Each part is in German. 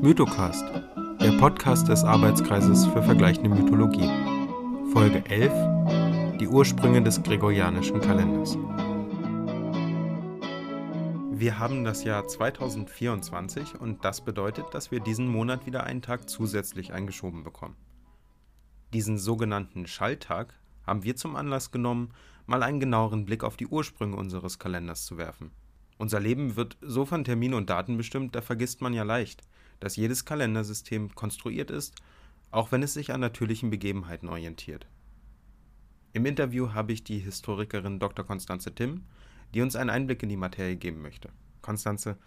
Mythocast, der Podcast des Arbeitskreises für vergleichende Mythologie. Folge 11: Die Ursprünge des gregorianischen Kalenders. Wir haben das Jahr 2024 und das bedeutet, dass wir diesen Monat wieder einen Tag zusätzlich eingeschoben bekommen. Diesen sogenannten Schalltag haben wir zum Anlass genommen, mal einen genaueren Blick auf die Ursprünge unseres Kalenders zu werfen. Unser Leben wird so von Terminen und Daten bestimmt, da vergisst man ja leicht, dass jedes Kalendersystem konstruiert ist, auch wenn es sich an natürlichen Begebenheiten orientiert. Im Interview habe ich die Historikerin Dr. Konstanze Timm, die uns einen Einblick in die Materie geben möchte. Konstanze,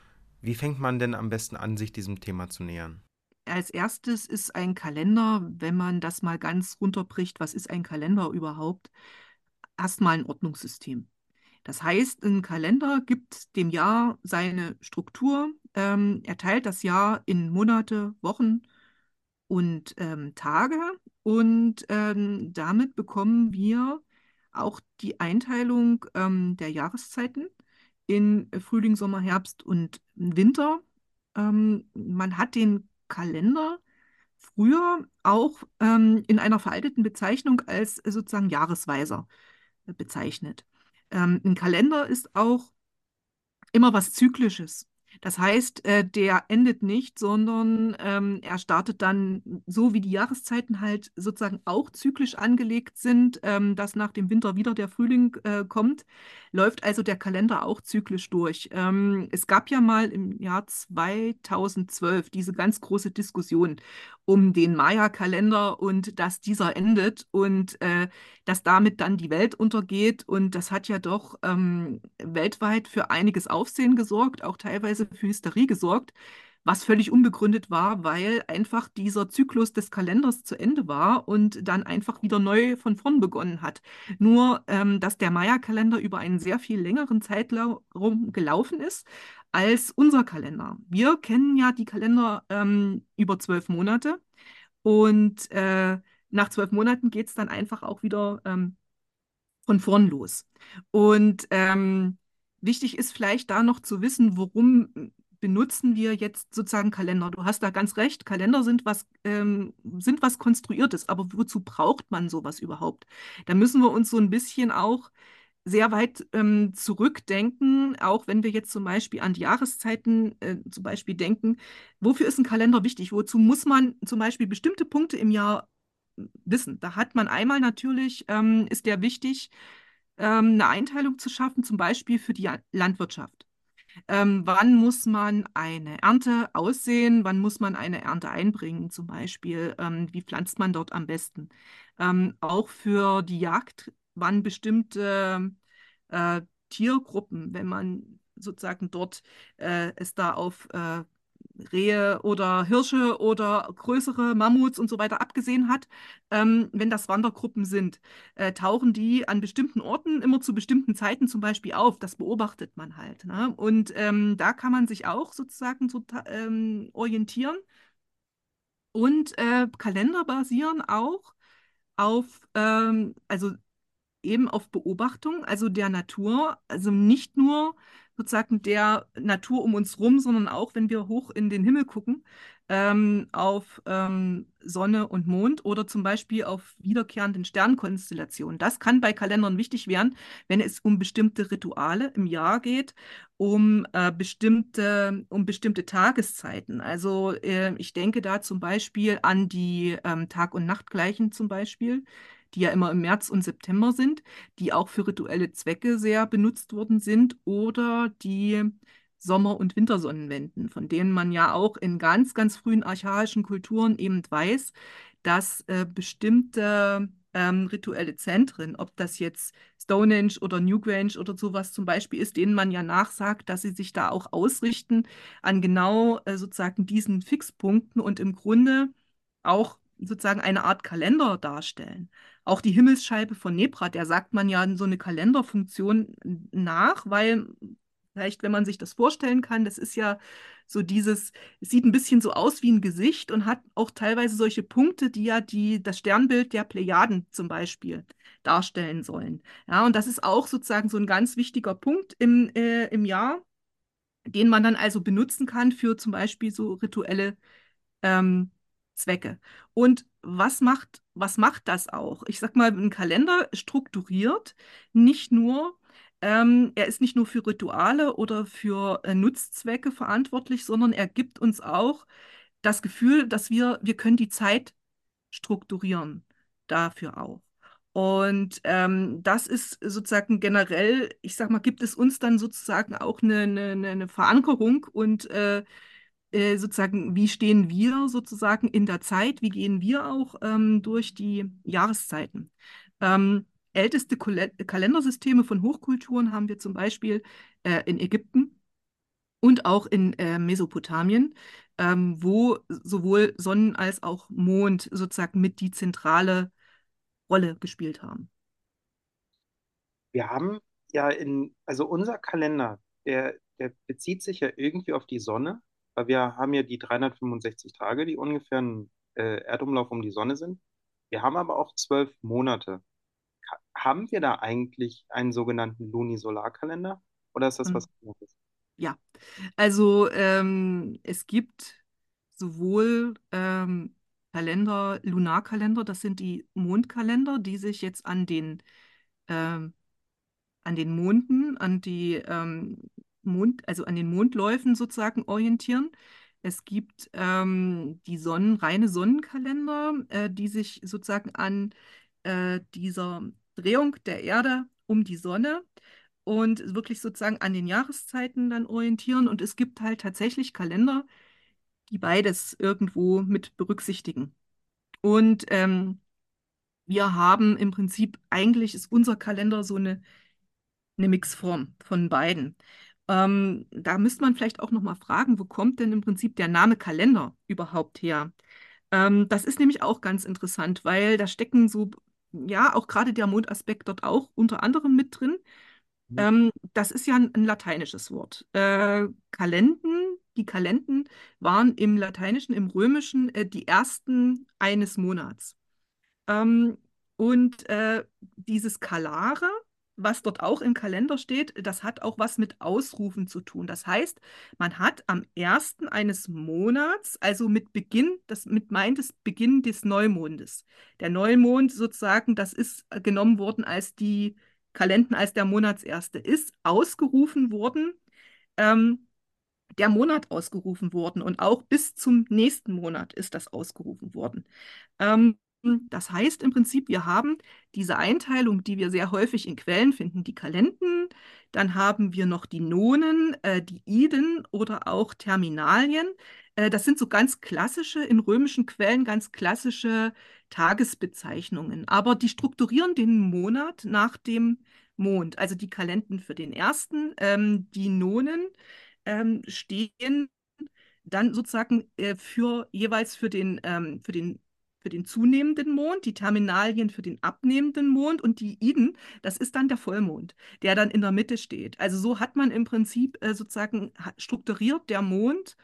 wie fängt man denn am besten an, sich diesem Thema zu nähern? Als erstes ist ein Kalender, wenn man das mal ganz runterbricht, was ist ein Kalender überhaupt? Erstmal ein Ordnungssystem. Das heißt, ein Kalender gibt dem Jahr seine Struktur. Ähm, er teilt das Jahr in Monate, Wochen und ähm, Tage. Und ähm, damit bekommen wir auch die Einteilung ähm, der Jahreszeiten in Frühling, Sommer, Herbst und Winter. Ähm, man hat den Kalender früher auch ähm, in einer veralteten Bezeichnung als sozusagen Jahresweiser bezeichnet. Ein Kalender ist auch immer was Zyklisches. Das heißt, äh, der endet nicht, sondern ähm, er startet dann so, wie die Jahreszeiten halt sozusagen auch zyklisch angelegt sind, ähm, dass nach dem Winter wieder der Frühling äh, kommt, läuft also der Kalender auch zyklisch durch. Ähm, es gab ja mal im Jahr 2012 diese ganz große Diskussion um den Maya-Kalender und dass dieser endet und äh, dass damit dann die Welt untergeht. Und das hat ja doch ähm, weltweit für einiges Aufsehen gesorgt, auch teilweise für Hysterie gesorgt, was völlig unbegründet war, weil einfach dieser Zyklus des Kalenders zu Ende war und dann einfach wieder neu von vorn begonnen hat. Nur, ähm, dass der Maya-Kalender über einen sehr viel längeren Zeitraum gelaufen ist als unser Kalender. Wir kennen ja die Kalender ähm, über zwölf Monate und äh, nach zwölf Monaten geht es dann einfach auch wieder ähm, von vorn los. Und ähm, wichtig ist vielleicht da noch zu wissen, worum benutzen wir jetzt sozusagen Kalender? Du hast da ganz recht, Kalender sind was, ähm, sind was Konstruiertes, aber wozu braucht man sowas überhaupt? Da müssen wir uns so ein bisschen auch sehr weit ähm, zurückdenken, auch wenn wir jetzt zum Beispiel an die Jahreszeiten äh, zum Beispiel denken. Wofür ist ein Kalender wichtig? Wozu muss man zum Beispiel bestimmte Punkte im Jahr wissen? Da hat man einmal natürlich, ähm, ist der wichtig, ähm, eine Einteilung zu schaffen, zum Beispiel für die Landwirtschaft. Ähm, wann muss man eine Ernte aussehen? Wann muss man eine Ernte einbringen? Zum Beispiel, ähm, wie pflanzt man dort am besten? Ähm, auch für die Jagd, wann bestimmte äh, Tiergruppen, wenn man sozusagen dort äh, es da auf äh, Rehe oder Hirsche oder größere Mammuts und so weiter abgesehen hat, ähm, wenn das Wandergruppen sind, äh, tauchen die an bestimmten Orten immer zu bestimmten Zeiten zum Beispiel auf. Das beobachtet man halt. Ne? Und ähm, da kann man sich auch sozusagen so, ähm, orientieren. Und äh, Kalender basieren auch auf, ähm, also eben auf Beobachtung, also der Natur, also nicht nur sozusagen der Natur um uns rum, sondern auch, wenn wir hoch in den Himmel gucken, ähm, auf ähm, Sonne und Mond oder zum Beispiel auf wiederkehrenden Sternkonstellationen. Das kann bei Kalendern wichtig werden, wenn es um bestimmte Rituale im Jahr geht, um, äh, bestimmte, um bestimmte Tageszeiten. Also äh, ich denke da zum Beispiel an die ähm, Tag- und Nachtgleichen zum Beispiel die ja immer im März und September sind, die auch für rituelle Zwecke sehr benutzt worden sind, oder die Sommer- und Wintersonnenwenden, von denen man ja auch in ganz, ganz frühen archaischen Kulturen eben weiß, dass äh, bestimmte ähm, rituelle Zentren, ob das jetzt Stonehenge oder Newgrange oder sowas zum Beispiel ist, denen man ja nachsagt, dass sie sich da auch ausrichten an genau äh, sozusagen diesen Fixpunkten und im Grunde auch sozusagen eine Art Kalender darstellen. Auch die Himmelsscheibe von Nebra, der sagt man ja so eine Kalenderfunktion nach, weil vielleicht, wenn man sich das vorstellen kann, das ist ja so dieses, es sieht ein bisschen so aus wie ein Gesicht und hat auch teilweise solche Punkte, die ja die, das Sternbild der Plejaden zum Beispiel darstellen sollen. Ja, und das ist auch sozusagen so ein ganz wichtiger Punkt im, äh, im Jahr. den man dann also benutzen kann für zum Beispiel so rituelle ähm, Zwecke. Und was macht, was macht das auch? Ich sag mal, ein Kalender strukturiert nicht nur, ähm, er ist nicht nur für Rituale oder für äh, Nutzzwecke verantwortlich, sondern er gibt uns auch das Gefühl, dass wir, wir können die Zeit strukturieren dafür auch. Und ähm, das ist sozusagen generell, ich sag mal, gibt es uns dann sozusagen auch eine, eine, eine Verankerung und äh, äh, sozusagen, wie stehen wir sozusagen in der Zeit, wie gehen wir auch ähm, durch die Jahreszeiten. Ähm, älteste Kol Kalendersysteme von Hochkulturen haben wir zum Beispiel äh, in Ägypten und auch in äh, Mesopotamien, ähm, wo sowohl Sonnen- als auch Mond sozusagen mit die zentrale Rolle gespielt haben. Wir haben ja in, also unser Kalender, der, der bezieht sich ja irgendwie auf die Sonne, weil wir haben ja die 365 Tage, die ungefähr ein äh, Erdumlauf um die Sonne sind. Wir haben aber auch zwölf Monate. Ka- Haben wir da eigentlich einen sogenannten Lunisolarkalender oder ist das Mhm. was anderes? Ja, also ähm, es gibt sowohl ähm, Kalender, Lunarkalender, das sind die Mondkalender, die sich jetzt an den ähm, an den Monden, an die ähm, Mond, also an den Mondläufen sozusagen orientieren. Es gibt ähm, die Sonnen, reine Sonnenkalender, äh, die sich sozusagen an äh, dieser Drehung der Erde um die Sonne und wirklich sozusagen an den Jahreszeiten dann orientieren. Und es gibt halt tatsächlich Kalender, die beides irgendwo mit berücksichtigen. Und ähm, wir haben im Prinzip, eigentlich ist unser Kalender so eine eine Mixform von beiden. Ähm, da müsste man vielleicht auch noch mal fragen, wo kommt denn im Prinzip der Name Kalender überhaupt her? Ähm, das ist nämlich auch ganz interessant, weil da stecken so, ja, auch gerade der Mondaspekt dort auch unter anderem mit drin. Mhm. Ähm, das ist ja ein, ein lateinisches Wort. Äh, Kalenden, die Kalenden waren im Lateinischen, im Römischen äh, die ersten eines Monats. Ähm, und äh, dieses Kalare, was dort auch im Kalender steht, das hat auch was mit Ausrufen zu tun. Das heißt, man hat am ersten eines Monats, also mit Beginn, das mit meint es Beginn des Neumondes. Der Neumond sozusagen, das ist äh, genommen worden als die Kalenden, als der Monatserste ist, ausgerufen worden. Ähm, der Monat ausgerufen worden und auch bis zum nächsten Monat ist das ausgerufen worden. Ähm, das heißt im Prinzip, wir haben diese Einteilung, die wir sehr häufig in Quellen finden, die Kalenden, dann haben wir noch die Nonen, äh, die Iden oder auch Terminalien. Äh, das sind so ganz klassische, in römischen Quellen ganz klassische Tagesbezeichnungen, aber die strukturieren den Monat nach dem Mond. Also die Kalenden für den ersten, ähm, die Nonen ähm, stehen dann sozusagen äh, für jeweils für den, ähm, für den, für den zunehmenden Mond, die Terminalien für den abnehmenden Mond und die Iden, das ist dann der Vollmond, der dann in der Mitte steht. Also so hat man im Prinzip äh, sozusagen strukturiert der Mond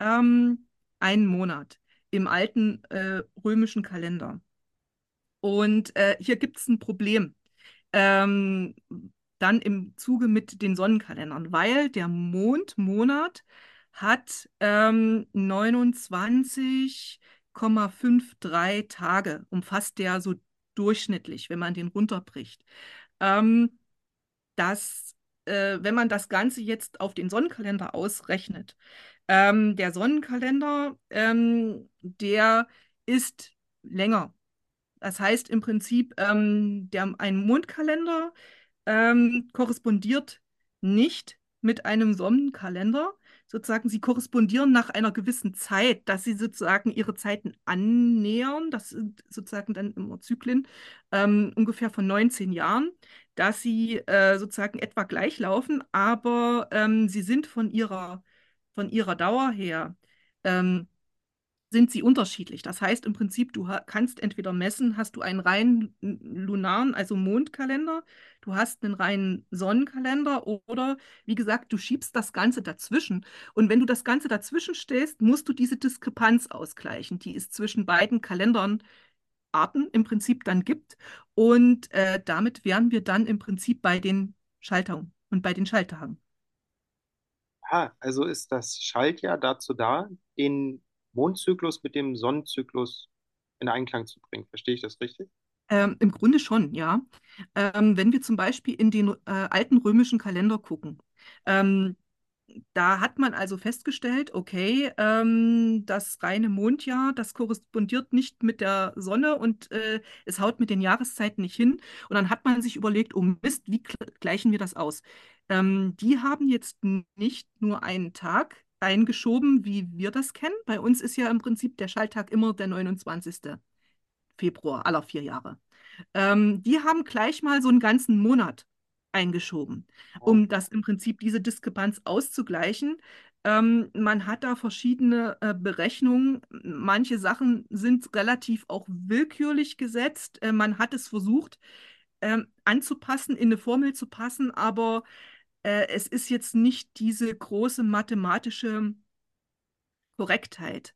ähm, einen Monat im alten äh, römischen Kalender. Und äh, hier gibt es ein Problem ähm, dann im Zuge mit den Sonnenkalendern, weil der Mondmonat hat ähm, 29,53 Tage, umfasst der so durchschnittlich, wenn man den runterbricht. Ähm, das, äh, wenn man das Ganze jetzt auf den Sonnenkalender ausrechnet, ähm, der Sonnenkalender, ähm, der ist länger. Das heißt im Prinzip, ähm, der, ein Mondkalender ähm, korrespondiert nicht mit einem Sonnenkalender. Sozusagen, sie korrespondieren nach einer gewissen Zeit, dass sie sozusagen ihre Zeiten annähern. Das sind sozusagen dann immer Zyklen, ähm, ungefähr von 19 Jahren, dass sie äh, sozusagen etwa gleich laufen, aber ähm, sie sind von ihrer, von ihrer Dauer her. Ähm, sind sie unterschiedlich. Das heißt im Prinzip, du kannst entweder messen, hast du einen reinen lunaren, also Mondkalender, du hast einen reinen Sonnenkalender oder wie gesagt, du schiebst das Ganze dazwischen. Und wenn du das Ganze dazwischen stellst, musst du diese Diskrepanz ausgleichen, die es zwischen beiden Kalendern Arten im Prinzip dann gibt. Und äh, damit wären wir dann im Prinzip bei den Schaltern und bei den Schalttagen. Ah, also ist das Schaltjahr dazu da, den Mondzyklus mit dem Sonnenzyklus in Einklang zu bringen. Verstehe ich das richtig? Ähm, im Grunde schon, ja. Ähm, wenn wir zum Beispiel in den äh, alten römischen Kalender gucken, ähm, da hat man also festgestellt, okay, ähm, das reine Mondjahr, das korrespondiert nicht mit der Sonne und äh, es haut mit den Jahreszeiten nicht hin. Und dann hat man sich überlegt, oh Mist, wie gleichen wir das aus? Ähm, die haben jetzt nicht nur einen Tag eingeschoben, wie wir das kennen. Bei uns ist ja im Prinzip der Schalltag immer der 29. Februar aller vier Jahre. Ähm, die haben gleich mal so einen ganzen Monat eingeschoben, um das im Prinzip diese Diskrepanz auszugleichen. Ähm, man hat da verschiedene äh, Berechnungen. Manche Sachen sind relativ auch willkürlich gesetzt. Äh, man hat es versucht ähm, anzupassen, in eine Formel zu passen, aber äh, es ist jetzt nicht diese große mathematische Korrektheit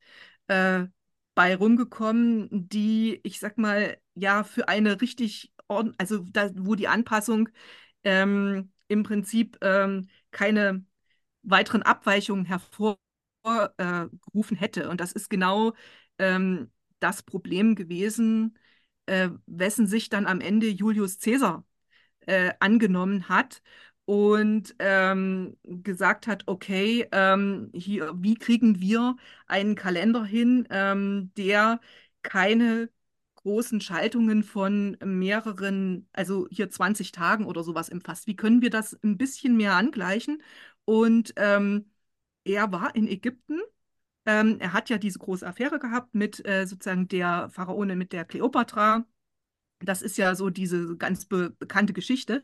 äh, bei rumgekommen, die, ich sag mal, ja, für eine richtig, also da, wo die Anpassung ähm, im Prinzip ähm, keine weiteren Abweichungen hervorgerufen äh, hätte. Und das ist genau ähm, das Problem gewesen, äh, wessen sich dann am Ende Julius Caesar äh, angenommen hat und ähm, gesagt hat, okay, ähm, hier, wie kriegen wir einen Kalender hin, ähm, der keine großen Schaltungen von mehreren, also hier 20 Tagen oder sowas umfasst. Wie können wir das ein bisschen mehr angleichen? Und ähm, er war in Ägypten. Ähm, er hat ja diese große Affäre gehabt mit äh, sozusagen der Pharaonin, mit der Kleopatra. Das ist ja so diese ganz be bekannte Geschichte.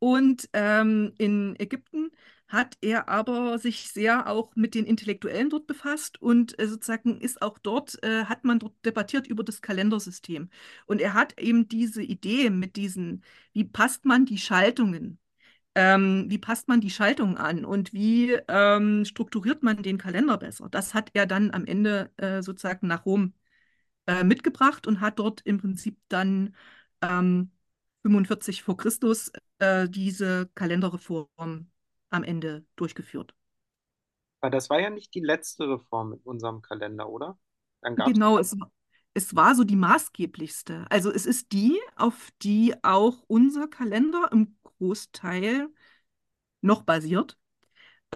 Und ähm, in Ägypten hat er aber sich sehr auch mit den Intellektuellen dort befasst und äh, sozusagen ist auch dort, äh, hat man dort debattiert über das Kalendersystem. Und er hat eben diese Idee mit diesen, wie passt man die Schaltungen, ähm, wie passt man die Schaltungen an und wie ähm, strukturiert man den Kalender besser. Das hat er dann am Ende äh, sozusagen nach Rom äh, mitgebracht und hat dort im Prinzip dann ähm, 45 vor Christus äh, diese Kalenderreform am Ende durchgeführt. Aber das war ja nicht die letzte Reform in unserem Kalender, oder? Genau, es, es war so die maßgeblichste. Also es ist die, auf die auch unser Kalender im Großteil noch basiert.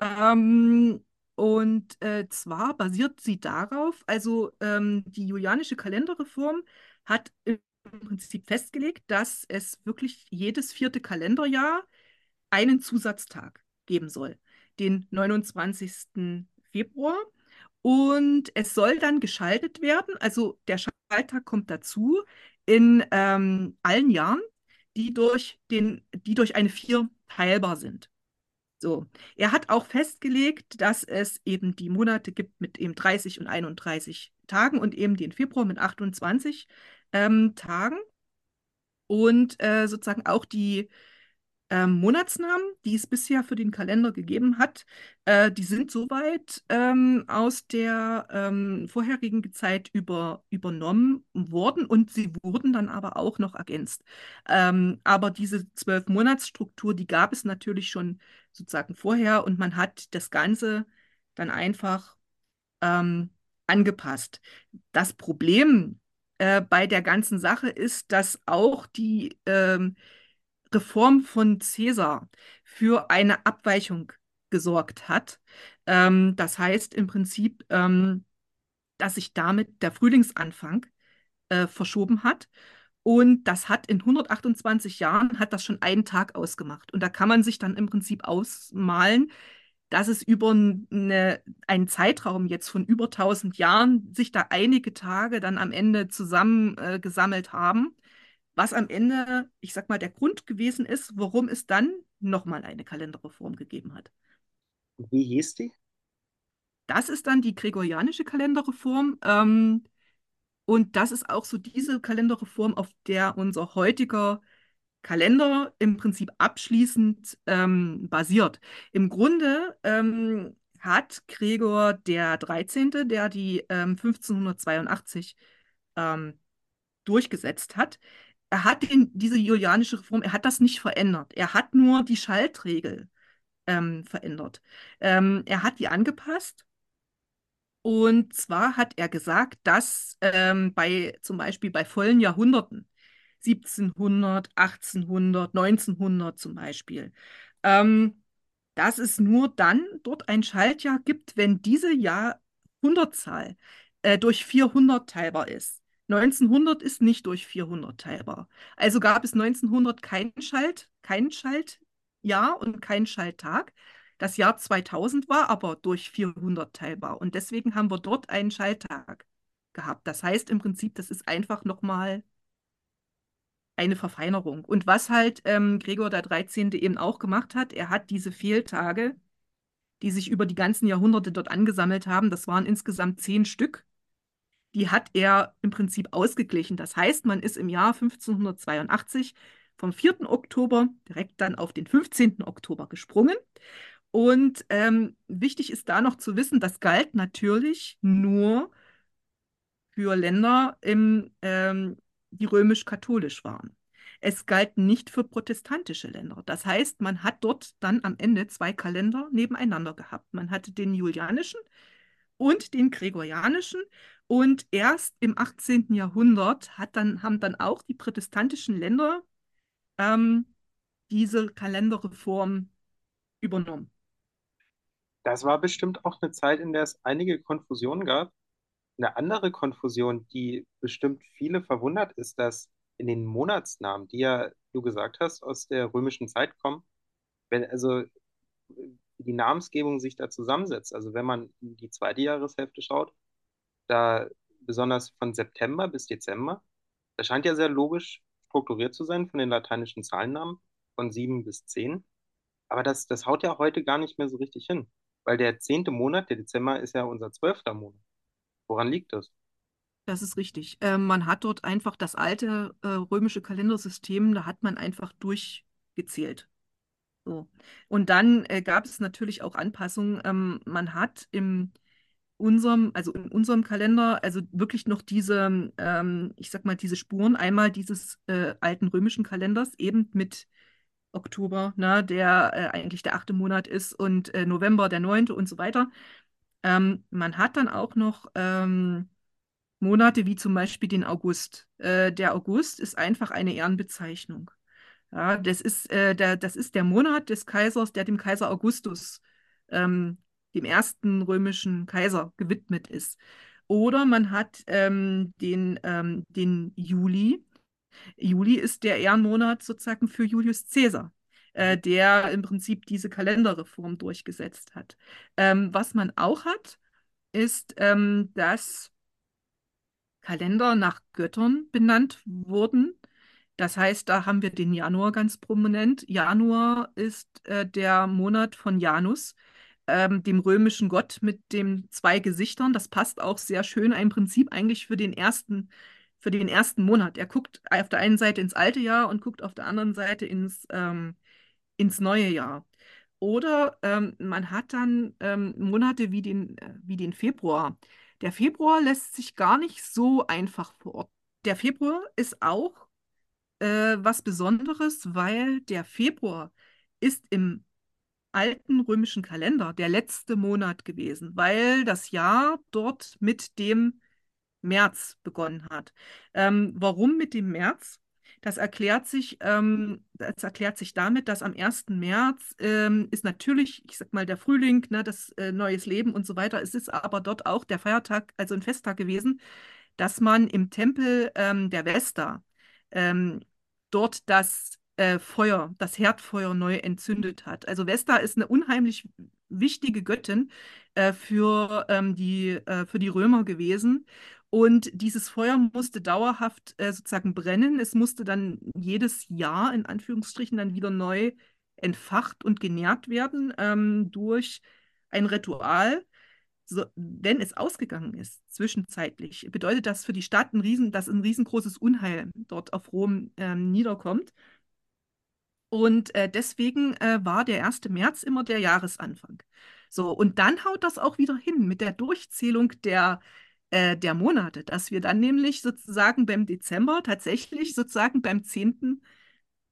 Ähm, und äh, zwar basiert sie darauf, also ähm, die julianische Kalenderreform hat im Prinzip festgelegt, dass es wirklich jedes vierte Kalenderjahr einen Zusatztag geben soll, den 29. Februar. Und es soll dann geschaltet werden, also der Schalttag kommt dazu in ähm, allen Jahren, die durch, den, die durch eine 4 teilbar sind. So. Er hat auch festgelegt, dass es eben die Monate gibt mit eben 30 und 31 Tagen und eben den Februar mit 28 ähm, Tagen. Und äh, sozusagen auch die ähm, Monatsnamen, die es bisher für den Kalender gegeben hat, äh, die sind soweit ähm, aus der ähm, vorherigen Zeit über, übernommen worden und sie wurden dann aber auch noch ergänzt. Ähm, aber diese zwölf Monatsstruktur, die gab es natürlich schon sozusagen vorher und man hat das Ganze dann einfach ähm, angepasst. Das Problem äh, bei der ganzen Sache ist, dass auch die ähm, Reform von Caesar für eine Abweichung gesorgt hat. Ähm, das heißt im Prinzip, ähm, dass sich damit der Frühlingsanfang äh, verschoben hat. Und das hat in 128 Jahren, hat das schon einen Tag ausgemacht. Und da kann man sich dann im Prinzip ausmalen, dass es über eine, einen Zeitraum jetzt von über 1000 Jahren sich da einige Tage dann am Ende zusammengesammelt äh, haben was am Ende, ich sag mal, der Grund gewesen ist, warum es dann nochmal eine Kalenderreform gegeben hat. Wie hieß die? Das ist dann die gregorianische Kalenderreform. Ähm, und das ist auch so diese Kalenderreform, auf der unser heutiger Kalender im Prinzip abschließend ähm, basiert. Im Grunde ähm, hat Gregor der 13., der die ähm, 1582 ähm, durchgesetzt hat, er hat den, diese julianische Reform, er hat das nicht verändert. Er hat nur die Schaltregel ähm, verändert. Ähm, er hat die angepasst. Und zwar hat er gesagt, dass ähm, bei zum Beispiel bei vollen Jahrhunderten, 1700, 1800, 1900 zum Beispiel, ähm, dass es nur dann dort ein Schaltjahr gibt, wenn diese Jahrhundertzahl äh, durch 400 teilbar ist. 1900 ist nicht durch 400 teilbar. Also gab es 1900 kein Schalt, kein Schaltjahr und kein Schalttag. Das Jahr 2000 war aber durch 400 teilbar und deswegen haben wir dort einen Schalttag gehabt. Das heißt im Prinzip, das ist einfach nochmal eine Verfeinerung. Und was halt ähm, Gregor der 13. eben auch gemacht hat, er hat diese Fehltage, die sich über die ganzen Jahrhunderte dort angesammelt haben, das waren insgesamt zehn Stück, die hat er im Prinzip ausgeglichen. Das heißt, man ist im Jahr 1582 vom 4. Oktober direkt dann auf den 15. Oktober gesprungen. Und ähm, wichtig ist da noch zu wissen, das galt natürlich nur für Länder, im, ähm, die römisch-katholisch waren. Es galt nicht für protestantische Länder. Das heißt, man hat dort dann am Ende zwei Kalender nebeneinander gehabt. Man hatte den julianischen und den gregorianischen. Und erst im 18. Jahrhundert hat dann, haben dann auch die protestantischen Länder ähm, diese Kalenderreform übernommen. Das war bestimmt auch eine Zeit, in der es einige Konfusionen gab. Eine andere Konfusion, die bestimmt viele verwundert, ist, dass in den Monatsnamen, die ja du gesagt hast, aus der römischen Zeit kommen, wenn also die Namensgebung sich da zusammensetzt. Also wenn man in die zweite Jahreshälfte schaut, da besonders von September bis Dezember, das scheint ja sehr logisch strukturiert zu sein von den lateinischen Zahlennamen von sieben bis zehn. Aber das, das haut ja heute gar nicht mehr so richtig hin, weil der zehnte Monat, der Dezember, ist ja unser zwölfter Monat. Woran liegt das? Das ist richtig. Ähm, man hat dort einfach das alte äh, römische Kalendersystem, da hat man einfach durchgezählt. So. Und dann äh, gab es natürlich auch Anpassungen. Ähm, man hat im unserem, also in unserem Kalender, also wirklich noch diese, ähm, ich sag mal, diese Spuren einmal dieses äh, alten römischen Kalenders eben mit Oktober, ne, der äh, eigentlich der achte Monat ist und äh, November der neunte und so weiter. Ähm, man hat dann auch noch ähm, Monate wie zum Beispiel den August. Äh, der August ist einfach eine Ehrenbezeichnung. Ja, das ist, äh, der, das ist der Monat des Kaisers, der dem Kaiser Augustus, ähm, dem ersten römischen Kaiser, gewidmet ist. Oder man hat ähm, den, ähm, den Juli. Juli ist der Ehrenmonat sozusagen für Julius Caesar, äh, der im Prinzip diese Kalenderreform durchgesetzt hat. Ähm, was man auch hat, ist, ähm, dass Kalender nach Göttern benannt wurden. Das heißt, da haben wir den Januar ganz prominent. Januar ist äh, der Monat von Janus, ähm, dem römischen Gott mit den zwei Gesichtern. Das passt auch sehr schön, ein Prinzip eigentlich für den ersten, für den ersten Monat. Er guckt auf der einen Seite ins alte Jahr und guckt auf der anderen Seite ins, ähm, ins neue Jahr. Oder ähm, man hat dann ähm, Monate wie den, äh, wie den Februar. Der Februar lässt sich gar nicht so einfach verorten. Der Februar ist auch äh, was Besonderes, weil der Februar ist im alten römischen Kalender der letzte Monat gewesen, weil das Jahr dort mit dem März begonnen hat. Ähm, warum mit dem März? Das erklärt sich, ähm, das erklärt sich damit, dass am 1. März ähm, ist natürlich, ich sag mal, der Frühling, ne, das äh, neues Leben und so weiter. Es ist aber dort auch der Feiertag, also ein Festtag gewesen, dass man im Tempel ähm, der Vesta ähm, dort das äh, Feuer, das Herdfeuer neu entzündet hat. Also Vesta ist eine unheimlich wichtige Göttin äh, für, ähm, die, äh, für die Römer gewesen. Und dieses Feuer musste dauerhaft äh, sozusagen brennen. Es musste dann jedes Jahr in Anführungsstrichen dann wieder neu entfacht und genährt werden ähm, durch ein Ritual. So, wenn es ausgegangen ist, zwischenzeitlich, bedeutet das für die Stadt ein riesen, dass ein riesengroßes Unheil dort auf Rom ähm, niederkommt. Und äh, deswegen äh, war der 1. März immer der Jahresanfang. So, und dann haut das auch wieder hin mit der Durchzählung der äh, der Monate, dass wir dann nämlich sozusagen beim Dezember tatsächlich sozusagen beim zehnten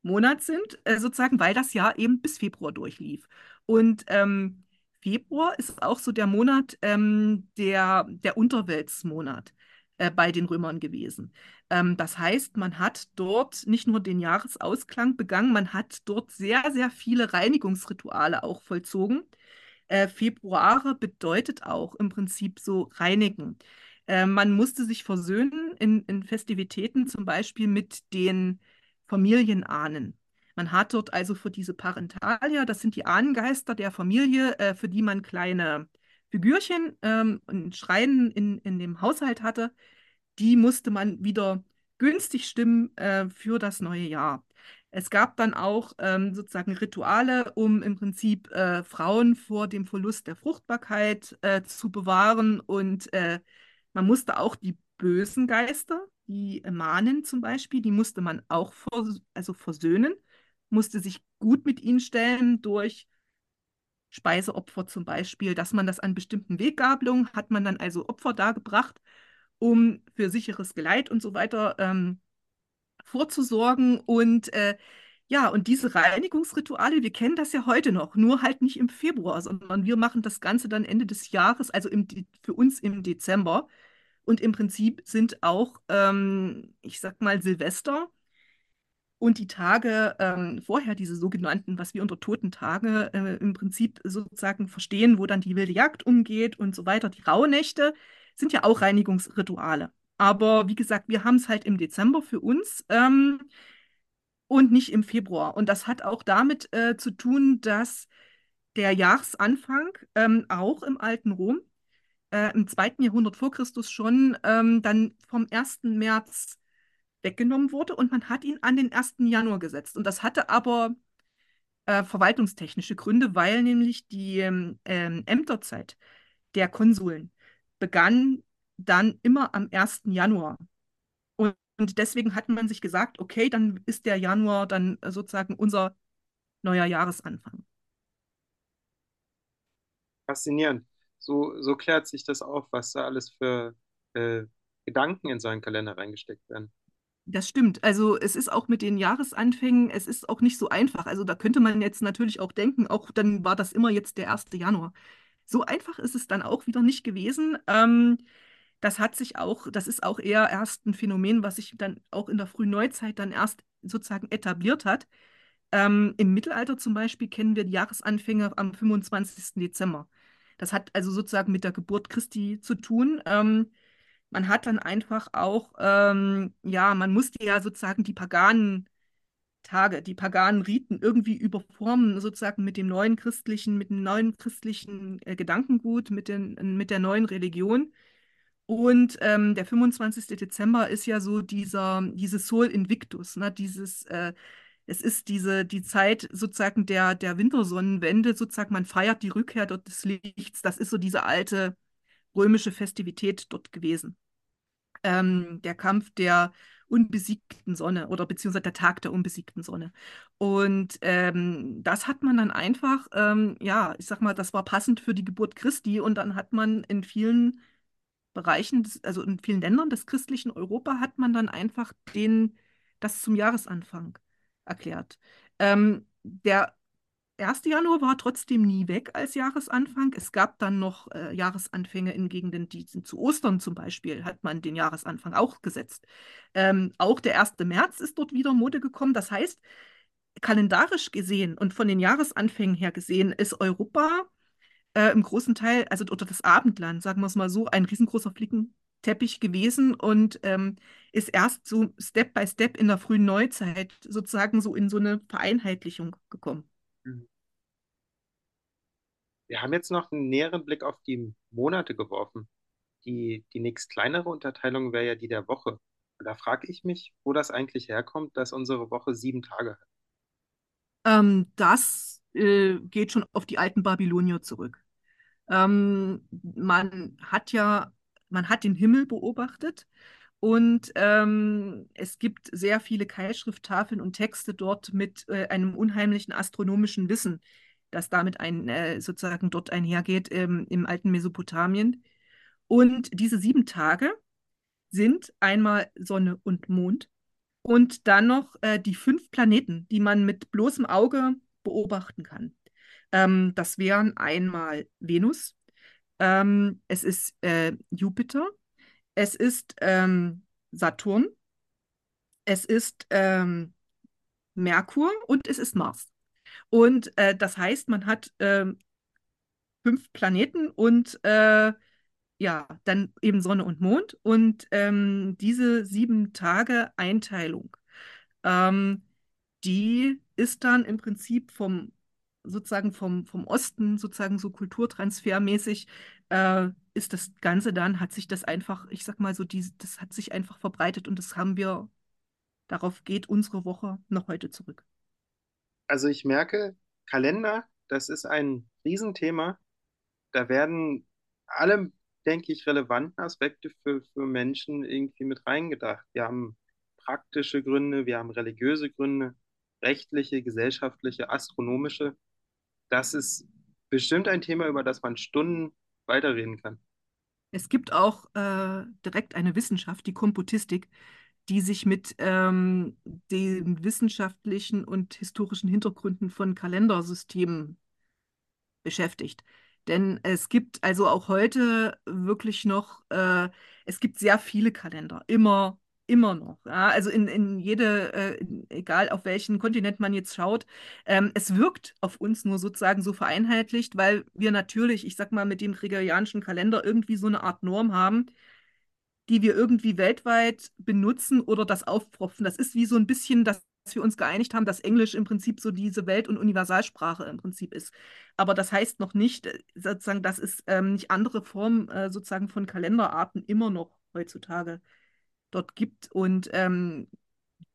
Monat sind, äh, sozusagen, weil das Jahr eben bis Februar durchlief. Und ähm, Februar ist auch so der Monat, ähm, der, der Unterweltsmonat äh, bei den Römern gewesen. Ähm, das heißt, man hat dort nicht nur den Jahresausklang begangen, man hat dort sehr, sehr viele Reinigungsrituale auch vollzogen. Äh, Februare bedeutet auch im Prinzip so reinigen. Äh, man musste sich versöhnen in, in Festivitäten, zum Beispiel mit den Familienahnen. Man hat dort also für diese Parentalia, das sind die Ahnengeister der Familie, äh, für die man kleine Figürchen ähm, und Schreien in, in dem Haushalt hatte, die musste man wieder günstig stimmen äh, für das neue Jahr. Es gab dann auch ähm, sozusagen Rituale, um im Prinzip äh, Frauen vor dem Verlust der Fruchtbarkeit äh, zu bewahren und äh, man musste auch die bösen Geister, die Mahnen zum Beispiel, die musste man auch vers also versöhnen, musste sich gut mit ihnen stellen durch Speiseopfer zum Beispiel, dass man das an bestimmten Weggabelungen hat man dann also Opfer dargebracht, um für sicheres Geleit und so weiter ähm, vorzusorgen. Und äh, ja, und diese Reinigungsrituale, wir kennen das ja heute noch, nur halt nicht im Februar, sondern wir machen das Ganze dann Ende des Jahres, also im, für uns im Dezember. Und im Prinzip sind auch, ähm, ich sag mal, Silvester und die Tage ähm, vorher, diese sogenannten, was wir unter Totentage äh, im Prinzip sozusagen verstehen, wo dann die wilde Jagd umgeht und so weiter, die Rauhnächte, sind ja auch Reinigungsrituale. Aber wie gesagt, wir haben es halt im Dezember für uns ähm, und nicht im Februar. Und das hat auch damit äh, zu tun, dass der Jahresanfang ähm, auch im alten Rom äh, im zweiten Jahrhundert vor Christus schon ähm, dann vom 1. März weggenommen wurde und man hat ihn an den 1. Januar gesetzt. Und das hatte aber äh, verwaltungstechnische Gründe, weil nämlich die ähm, ähm Ämterzeit der Konsuln begann dann immer am 1. Januar. Und, und deswegen hat man sich gesagt, okay, dann ist der Januar dann sozusagen unser neuer Jahresanfang. Faszinierend so, so klärt sich das auf, was da alles für äh, Gedanken in so einen Kalender reingesteckt werden. Das stimmt. Also es ist auch mit den Jahresanfängen, es ist auch nicht so einfach. Also da könnte man jetzt natürlich auch denken, auch dann war das immer jetzt der 1. Januar. So einfach ist es dann auch wieder nicht gewesen. Ähm, das hat sich auch, das ist auch eher erst ein Phänomen, was sich dann auch in der frühen Neuzeit dann erst sozusagen etabliert hat. Ähm, Im Mittelalter zum Beispiel kennen wir die Jahresanfänge am 25. Dezember. Das hat also sozusagen mit der Geburt Christi zu tun. Ähm, man hat dann einfach auch, ähm, ja, man musste ja sozusagen die paganen Tage, die paganen Riten irgendwie überformen, sozusagen mit dem neuen christlichen, mit dem neuen christlichen äh, Gedankengut, mit, den, mit der neuen Religion. Und ähm, der 25. Dezember ist ja so dieser, dieses Sol Invictus, ne? dieses äh, es ist diese, die Zeit sozusagen der, der Wintersonnenwende, sozusagen, man feiert die Rückkehr dort des Lichts. Das ist so diese alte römische Festivität dort gewesen. Ähm, der Kampf der unbesiegten Sonne oder beziehungsweise der Tag der unbesiegten Sonne. Und ähm, das hat man dann einfach, ähm, ja, ich sag mal, das war passend für die Geburt Christi und dann hat man in vielen Bereichen, also in vielen Ländern des christlichen Europa, hat man dann einfach den, das zum Jahresanfang erklärt. Ähm, der 1. Januar war trotzdem nie weg als Jahresanfang. Es gab dann noch äh, Jahresanfänge in Gegenden, die sind zu Ostern zum Beispiel, hat man den Jahresanfang auch gesetzt. Ähm, auch der 1. März ist dort wieder Mode gekommen. Das heißt, kalendarisch gesehen und von den Jahresanfängen her gesehen, ist Europa äh, im großen Teil, also oder das Abendland, sagen wir es mal so, ein riesengroßer Flicken, Teppich gewesen und ähm, ist erst so Step by Step in der frühen Neuzeit sozusagen so in so eine Vereinheitlichung gekommen. Mhm. Wir haben jetzt noch einen näheren Blick auf die Monate geworfen. Die, die nächst kleinere Unterteilung wäre ja die der Woche. Und da frage ich mich, wo das eigentlich herkommt, dass unsere Woche sieben Tage hat. Ähm, das äh, geht schon auf die alten Babylonier zurück. Ähm, man hat ja man hat den Himmel beobachtet und ähm, es gibt sehr viele Keilschrifttafeln und Texte dort mit äh, einem unheimlichen astronomischen Wissen, das damit ein, äh, sozusagen dort einhergeht ähm, im alten Mesopotamien. Und diese sieben Tage sind einmal Sonne und Mond und dann noch äh, die fünf Planeten, die man mit bloßem Auge beobachten kann. Ähm, das wären einmal Venus, ähm, es ist äh, Jupiter, es ist ähm, Saturn, es ist ähm, Merkur und es ist Mars. Und äh, das heißt, man hat ähm, fünf Planeten und äh, ja, dann eben Sonne und Mond und ähm, diese sieben Tage Einteilung, ähm, die ist dann im Prinzip vom sozusagen vom, vom Osten, sozusagen so kulturtransfermäßig, äh, ist das Ganze dann, hat sich das einfach, ich sag mal so, die, das hat sich einfach verbreitet und das haben wir, darauf geht unsere Woche noch heute zurück. Also ich merke, Kalender, das ist ein Riesenthema. Da werden alle, denke ich, relevanten Aspekte für, für Menschen irgendwie mit reingedacht. Wir haben praktische Gründe, wir haben religiöse Gründe, rechtliche, gesellschaftliche, astronomische. Das ist bestimmt ein Thema, über das man Stunden weiterreden kann. Es gibt auch äh, direkt eine Wissenschaft, die Komputistik, die sich mit ähm, den wissenschaftlichen und historischen Hintergründen von Kalendersystemen beschäftigt. Denn es gibt also auch heute wirklich noch, äh, es gibt sehr viele Kalender, immer, immer noch. Ja? Also in, in jede, äh, egal auf welchen Kontinent man jetzt schaut, ähm, es wirkt auf uns nur sozusagen so vereinheitlicht, weil wir natürlich, ich sag mal, mit dem gregorianischen Kalender irgendwie so eine Art Norm haben, die wir irgendwie weltweit benutzen oder das aufpropfen. Das ist wie so ein bisschen das dass wir uns geeinigt haben, dass Englisch im Prinzip so diese Welt- und Universalsprache im Prinzip ist. Aber das heißt noch nicht, äh, sozusagen, dass es ähm, nicht andere Formen äh, sozusagen von Kalenderarten immer noch heutzutage dort gibt und ähm,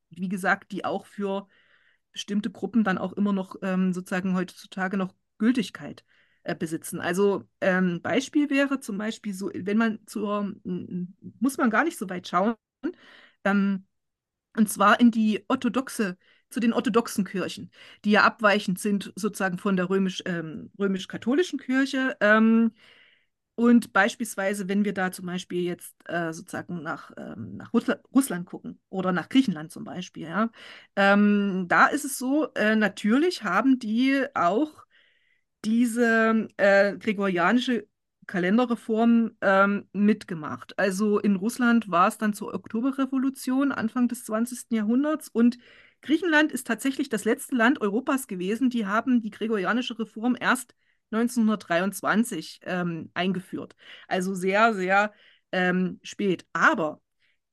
wie gesagt, die auch für bestimmte Gruppen dann auch immer noch ähm, sozusagen heutzutage noch Gültigkeit äh, besitzen. Also ähm, Beispiel wäre zum Beispiel so, wenn man zur, muss man gar nicht so weit schauen, ähm, und zwar in die orthodoxe, zu den orthodoxen Kirchen, die ja abweichend sind sozusagen von der römisch, ähm, römisch-katholischen Kirche. Und beispielsweise, wenn wir da zum Beispiel jetzt äh, sozusagen nach, ähm, nach Russland, Russland gucken oder nach Griechenland zum Beispiel, ja, ähm, da ist es so, äh, natürlich haben die auch diese äh, gregorianische Kalenderreform ähm, mitgemacht. Also in Russland war es dann zur Oktoberrevolution Anfang des 20. Jahrhunderts und Griechenland ist tatsächlich das letzte Land Europas gewesen, die haben die gregorianische Reform erst 1923 ähm, eingeführt. Also sehr, sehr ähm, spät. Aber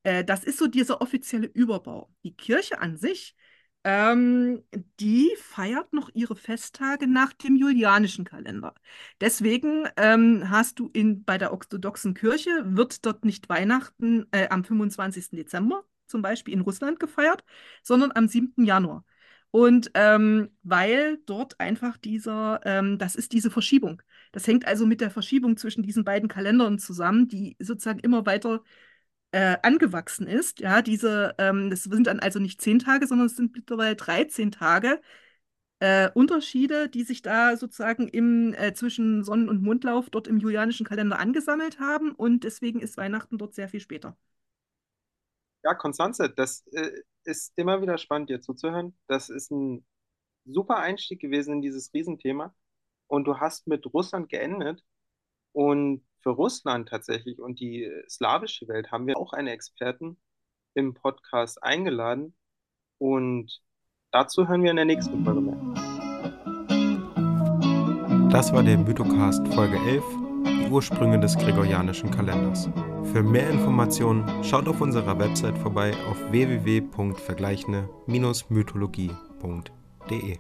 äh, das ist so dieser offizielle Überbau. Die Kirche an sich ähm, die feiert noch ihre Festtage nach dem julianischen Kalender. Deswegen ähm, hast du in, bei der orthodoxen Kirche, wird dort nicht Weihnachten äh, am 25. Dezember zum Beispiel in Russland gefeiert, sondern am 7. Januar. Und ähm, weil dort einfach dieser, ähm, das ist diese Verschiebung. Das hängt also mit der Verschiebung zwischen diesen beiden Kalendern zusammen, die sozusagen immer weiter äh, angewachsen ist. Ja, diese, ähm, das sind dann also nicht zehn Tage, sondern es sind mittlerweile 13 Tage äh, Unterschiede, die sich da sozusagen im, äh, zwischen Sonnen- und Mondlauf dort im julianischen Kalender angesammelt haben und deswegen ist Weihnachten dort sehr viel später. Ja, Konstanze, das äh, ist immer wieder spannend, dir zuzuhören. Das ist ein super Einstieg gewesen in dieses Riesenthema. Und du hast mit Russland geendet. Und für Russland tatsächlich und die slawische Welt haben wir auch einen Experten im Podcast eingeladen. Und dazu hören wir in der nächsten Folge mehr. Das war der Mythocast Folge 11, die Ursprünge des gregorianischen Kalenders. Für mehr Informationen schaut auf unserer Website vorbei auf www.vergleichende-mythologie.de.